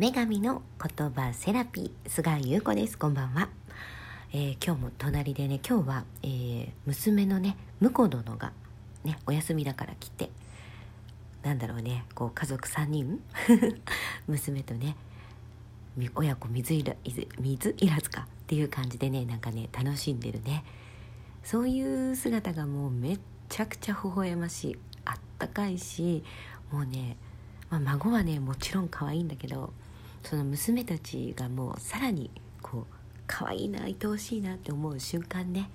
女神の言葉セラピー菅井優子です。こんばんは、えー、今日も隣でね今日は、えー、娘のね婿殿がねお休みだから来てなんだろうねこう家族3人 娘とね親子水いら水いらずかっていう感じでねなんかね楽しんでるね。そういう姿がもうめっちゃくちゃ微笑ましいあったかいしもうね、まあ、孫はねもちろん可愛いんだけどその娘たちがもうさらにこう可愛いな愛おしいなって思う瞬間ね。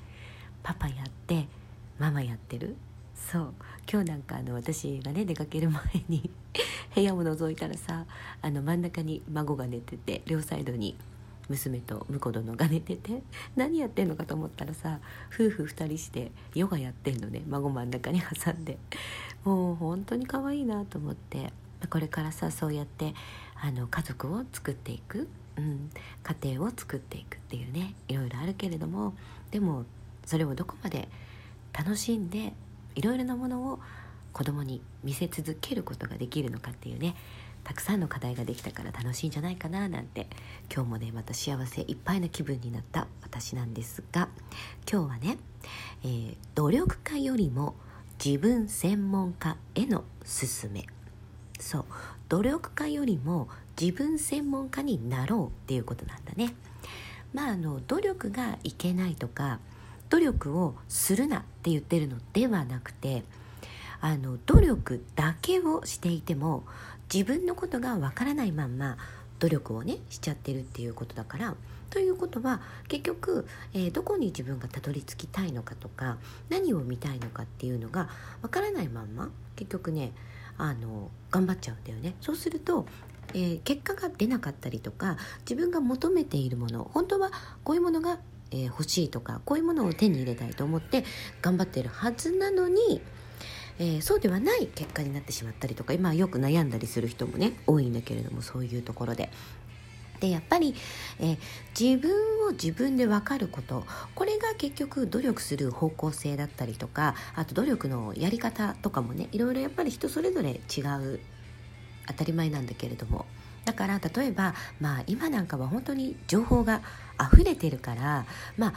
パパやってママやってる。そう。今日なんかあの私がね出かける前に 部屋を覗いたらさあの真ん中に孫が寝てて両サイドに娘と婿殿が寝てて何やってんのかと思ったらさ夫婦2人してヨガやってんのね。孫真ん中に挟んで。もう本当に可愛いなと思って。これからさそうやってあの家族を作っていく、うん、家庭を作っていくっていうねいろいろあるけれどもでもそれをどこまで楽しんでいろいろなものを子供に見せ続けることができるのかっていうねたくさんの課題ができたから楽しいんじゃないかななんて今日もねまた幸せいっぱいの気分になった私なんですが今日はね、えー、努力家よりも自分専門家への勧め。そう。努力家よりも自分専門家になろうっていうことなんだね。まああの努力がいけないとか努力をするなって言ってるのではなくてあの努力だけをしていても自分のことがわからないまんま努力をねしちゃってるっていうことだからということは結局、えー、どこに自分がたどり着きたいのかとか何を見たいのかっていうのがわからないまんま結局ねあの頑張っちゃうんだよね。そうするとえー、結果が出なかったりとか自分が求めているもの本当はこういうものが、えー、欲しいとかこういうものを手に入れたいと思って頑張っているはずなのにえー、そうではない結果になってしまったりとか今よく悩んだりする人もね多いんだけれどもそういうところで。でやっぱり、え、自分を自分で分かること。これが結局努力する方向性だったりとかあと努力のやり方とかもねいろいろやっぱり人それぞれ違う。当たり前なんだけれども。だから例えば、まあ、今なんかは本当に情報が溢れてるからまあ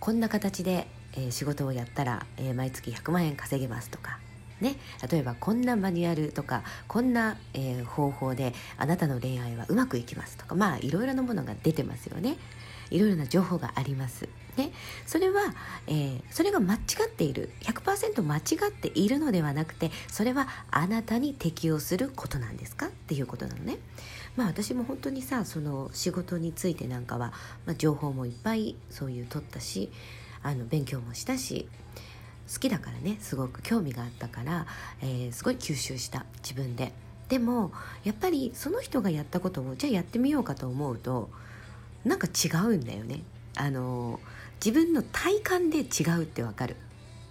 こんな形で、えー、仕事をやったら、えー、毎月100万円稼げますとかね、例えばこんなマニュアルとかこんな、えー、方法であなたの恋愛はうまくいきますとかまあいろいろなものが出てますよね。いろいろな情報があります。ね、それは、えー、それが間違っている。100%間違っているのではなくてそれはあなたに適用することなんですか？っていうことなのね。まあ私も本当にさその仕事についてなんかは、まあ、情報もいっぱいそういう取ったしあの勉強もしたし好きだからねすごく興味があったから、えー、すごい吸収した自分で。でもやっぱりその人がやったことをじゃあやってみようかと思うとなんか違うんだよね。あの自分の体感で違うってわかる。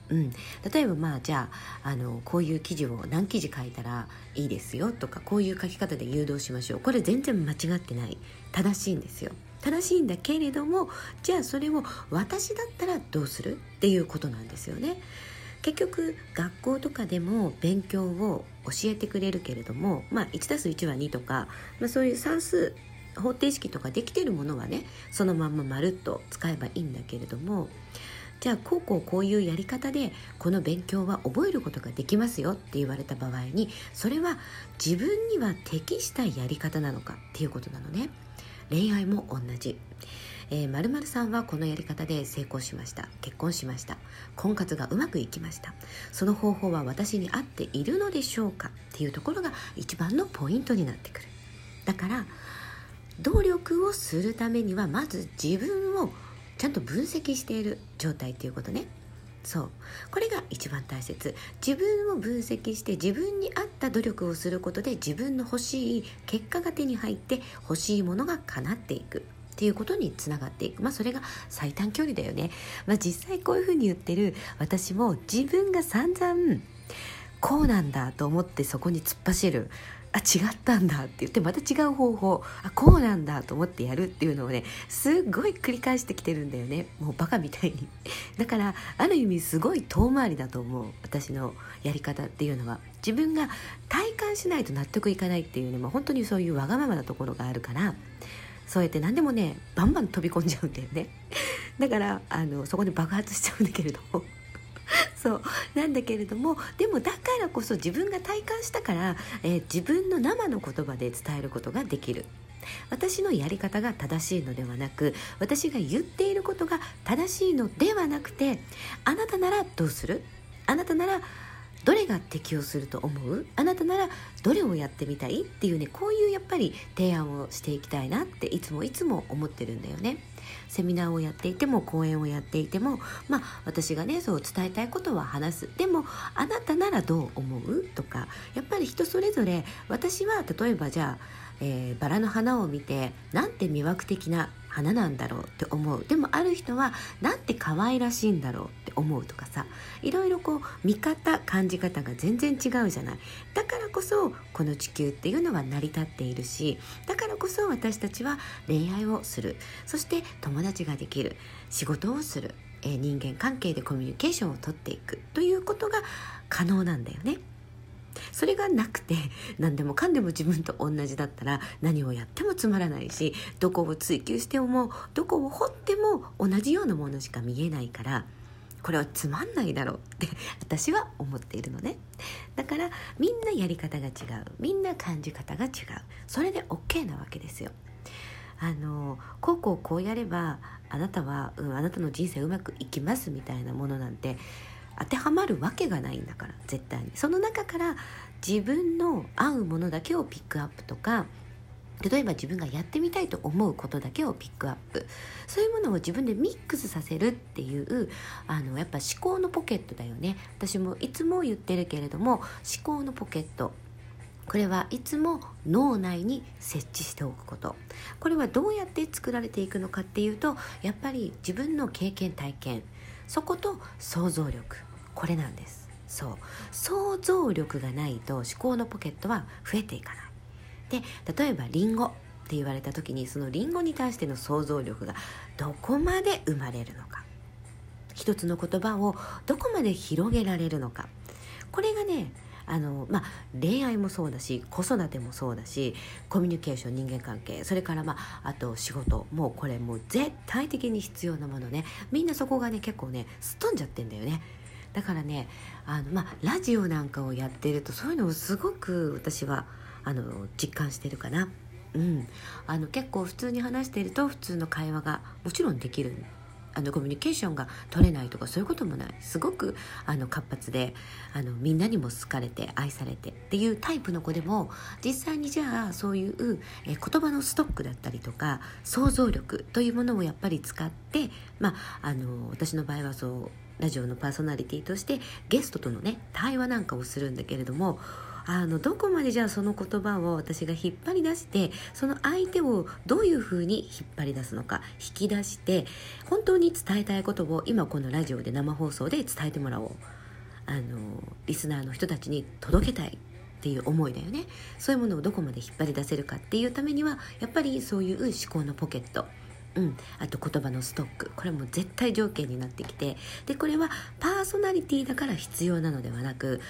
うん、例えばまあじゃああのこういう記事を何記事書いたらいいですよとかこういう書き方で誘導しましょう。これ全然間違ってない。正しいんですよ。正しいんだけれどもじゃあそれを私だったらどうするっていうことなんですよね。結局学校とかでも勉強を教えてくれるけれども、まあ、1+1 は2とか、まあ、そういう算数方程式とかできてるものはねそのまんままるっと使えばいいんだけれどもじゃあこうこうこういうやり方でこの勉強は覚えることができますよって言われた場合にそれは自分には適したやり方なのかっていうことなのね。恋愛も同じ。えー、〇〇さんはこのやり方で成功しました。結婚しました。婚活がうまくいきました。その方法は私に合っているのでしょうか？っていうところが一番のポイントになってくる。だから努力をするためにはまず自分をちゃんと分析している状態っていうことね。そう。これが一番大切。自分を分析して自分に合った努力をすることで自分の欲しい結果が手に入って欲しいものが叶っていく。っていうことにつながっていく。まあそれが最短距離だよね、まあ、実際こういうふうに言ってる私も自分が散々こうなんだと思ってそこに突っ走る。あ違ったんだって言ってまた違う方法あこうなんだと思ってやるっていうのをねすっごい繰り返してきてるんだよね。もうバカみたいに。だからある意味すごい遠回りだと思う私のやり方っていうのは。自分が体感しないと納得いかないっていうねもう本当にそういうわがままなところがあるからそうやって何でもねバンバン飛び込んじゃうんだよね。だからあのそこで爆発しちゃうんだけれども。そう。なんだけれどもでもだからこそ自分が体感したから、えー、自分の生の言葉で伝えることができる。私のやり方が正しいのではなく私が言っていることが正しいのではなくてあなたならどうする？あなたならどれが適用すると思う？あなたならどれをやってみたい？っていうねこういうやっぱり提案をしていきたいなっていつもいつも思ってるんだよね。セミナーをやっていても講演をやっていてもまあ私がねそう伝えたいことは話す。でもあなたならどう思う？とかやっぱり人それぞれ私は例えばじゃあ、えー、バラの花を見てなんて魅惑的な花なんだろうって思う。でもある人はなんて可愛らしいんだろうって思うとかさ。いろいろこう見方感じ方が全然違うじゃない。だからこそこの地球っていうのは成り立っているしだからこそ私たちは恋愛をする。そして友達ができる。仕事をする、えー、人間関係でコミュニケーションをとっていく。ということが可能なんだよね。それがなくて何でもかんでも自分と同じだったら何をやってもつまらないしどこを追求してもどこを掘っても同じようなものしか見えないからこれはつまんないだろうって私は思っているのね。だからみんなやり方が違う。みんな感じ方が違う。それで OK なわけですよ。あのこうこうこうやればあなたは、うん、あなたの人生うまくいきますみたいなものなんて当てはまるわけがないんだから絶対に。その中から自分の合うものだけをピックアップとか例えば自分がやってみたいと思うことだけをピックアップ。そういうものを自分でミックスさせるっていうあのやっぱ思考のポケットだよね。私もいつも言ってるけれども思考のポケット。これはいつも脳内に設置しておくこと。これはどうやって作られていくのかっていうとやっぱり自分の経験体験。そこと想像力。これなんです。そう。想像力がないと思考のポケットは増えていかない。で例えばりんごって言われた時にそのりんごに対しての想像力がどこまで生まれるのか。一つの言葉をどこまで広げられるのか。これがねあのまあ、恋愛もそうだし子育てもそうだしコミュニケーション人間関係それから、まあ、あと仕事もうこれもう絶対的に必要なものねみんなそこがね結構ねすっ飛んじゃってんだよね。だからねあの、まあ、ラジオなんかをやってるとそういうのをすごく私はあの実感してるかな。うん、あの結構普通に話していると普通の会話がもちろんできるんあのコミュニケーションが取れないとかそういうこともない。すごくあの活発であのみんなにも好かれて愛されてっていうタイプの子でも実際にじゃあそういうえ言葉のストックだったりとか想像力というものをやっぱり使って、まあ、あの私の場合はそうラジオのパーソナリティとしてゲストとのね対話なんかをするんだけれどもあのどこまでじゃあその言葉を私が引っ張り出してその相手をどういうふうに引っ張り出すのか引き出して本当に伝えたいことを今このラジオで生放送で伝えてもらおう。あのリスナーの人たちに届けたいっていう思いだよね。そういうものをどこまで引っ張り出せるかっていうためにはやっぱりそういう思考のポケット。うん、あと言葉のストック。これも絶対条件になってきて。でこれはパーソナリティだから必要なのではなく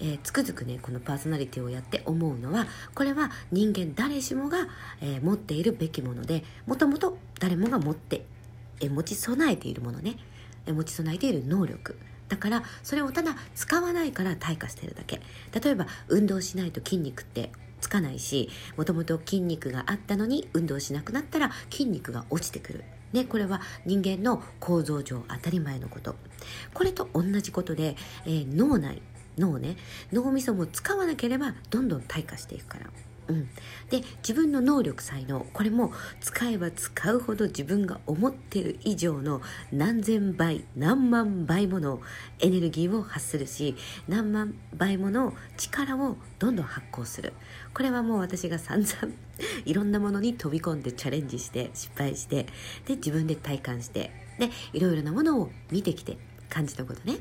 えー、つくづくねこのパーソナリティをやって思うのはこれは人間誰しもが、えー、持っているべきものでもともと誰もが持って、えー、持ち備えているものね、え持ち備えている能力。だからそれをただ使わないから退化してるだけ。例えば運動しないと筋肉ってつかないしもともと筋肉があったのに運動しなくなったら筋肉が落ちてくる。ね、これは人間の構造上当たり前のこと。これと同じことで、えー、脳内脳ね脳みそも使わなければどんどん退化していくから。うん、で自分の能力才能これも使えば使うほど自分が思ってる以上の何千倍何万倍ものエネルギーを発するし何万倍もの力をどんどん発行する。これはもう私が散々いろんなものに飛び込んでチャレンジして失敗してで自分で体感してでいろいろなものを見てきて感じたことね。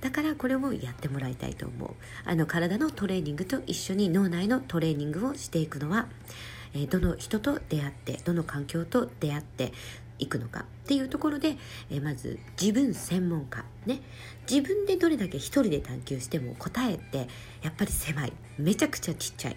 だからこれをやってもらいたいと思う。あの体のトレーニングと一緒に脳内のトレーニングをしていくのは、え、どの人と出会ってどの環境と出会っていくのかっていうところで、え、まず自分専門家ね。自分でどれだけ一人で探求しても答えってやっぱり狭い。めちゃくちゃちっちゃい、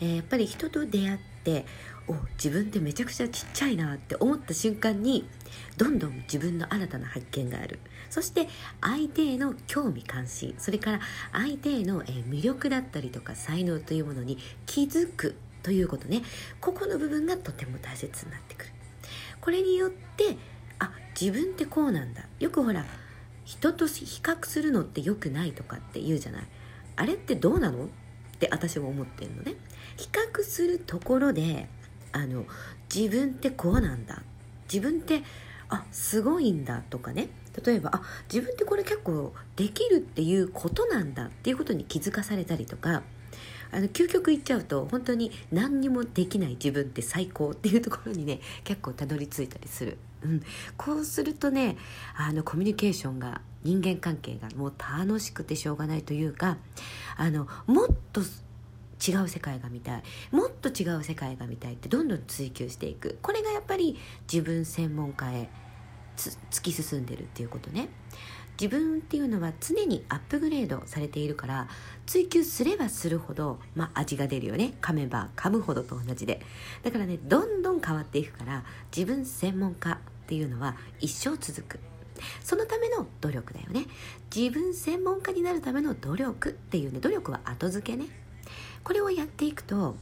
えー、やっぱり人と出会ってお自分ってめちゃくちゃちっちゃいなって思った瞬間にどんどん自分の新たな発見がある。そして相手への興味関心。それから相手への魅力だったりとか才能というものに気づくということね。ここの部分がとても大切になってくる。これによってあ自分ってこうなんだ。よくほら人と比較するのって良くないとかって言うじゃない。あれってどうなの？って私も思ってるのね。比較するところであの自分ってこうなんだ。自分ってあすごいんだとかね。例えばあ自分ってこれ結構できるっていうことなんだ。っていうことに気づかされたりとか。あの究極言っちゃうと本当に何にもできない。自分って最高っていうところにね結構たどり着いたりする、うん、こうするとねあのコミュニケーションが人間関係がもう楽しくてしょうがないというかあのもっと違う世界が見たい。もっと違う世界が見たいってどんどん追求していく。これがやっぱり自分専門家へ突き進んでるっていうことね。自分っていうのは常にアップグレードされているから追求すればするほど、まあ、味が出るよね。噛めば噛むほどと同じで。だからねどんどん変わっていくから自分専門家っていうのは一生続く。そのための努力だよね。自分専門家になるための努力っていうね努力は後付けね。これをやっていくと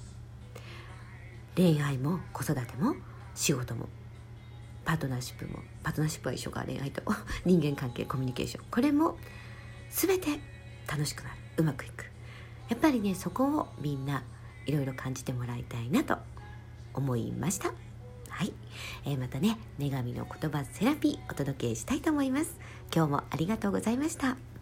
恋愛も子育ても仕事もパートナーシップもパートナーシップは一緒か恋愛と 人間関係コミュニケーション。これも全て楽しくなる。うまくいく。やっぱりねそこをみんないろいろ感じてもらいたいなと思いました。はい、えー、またね女神の言葉セラピーお届けしたいと思います。今日もありがとうございました。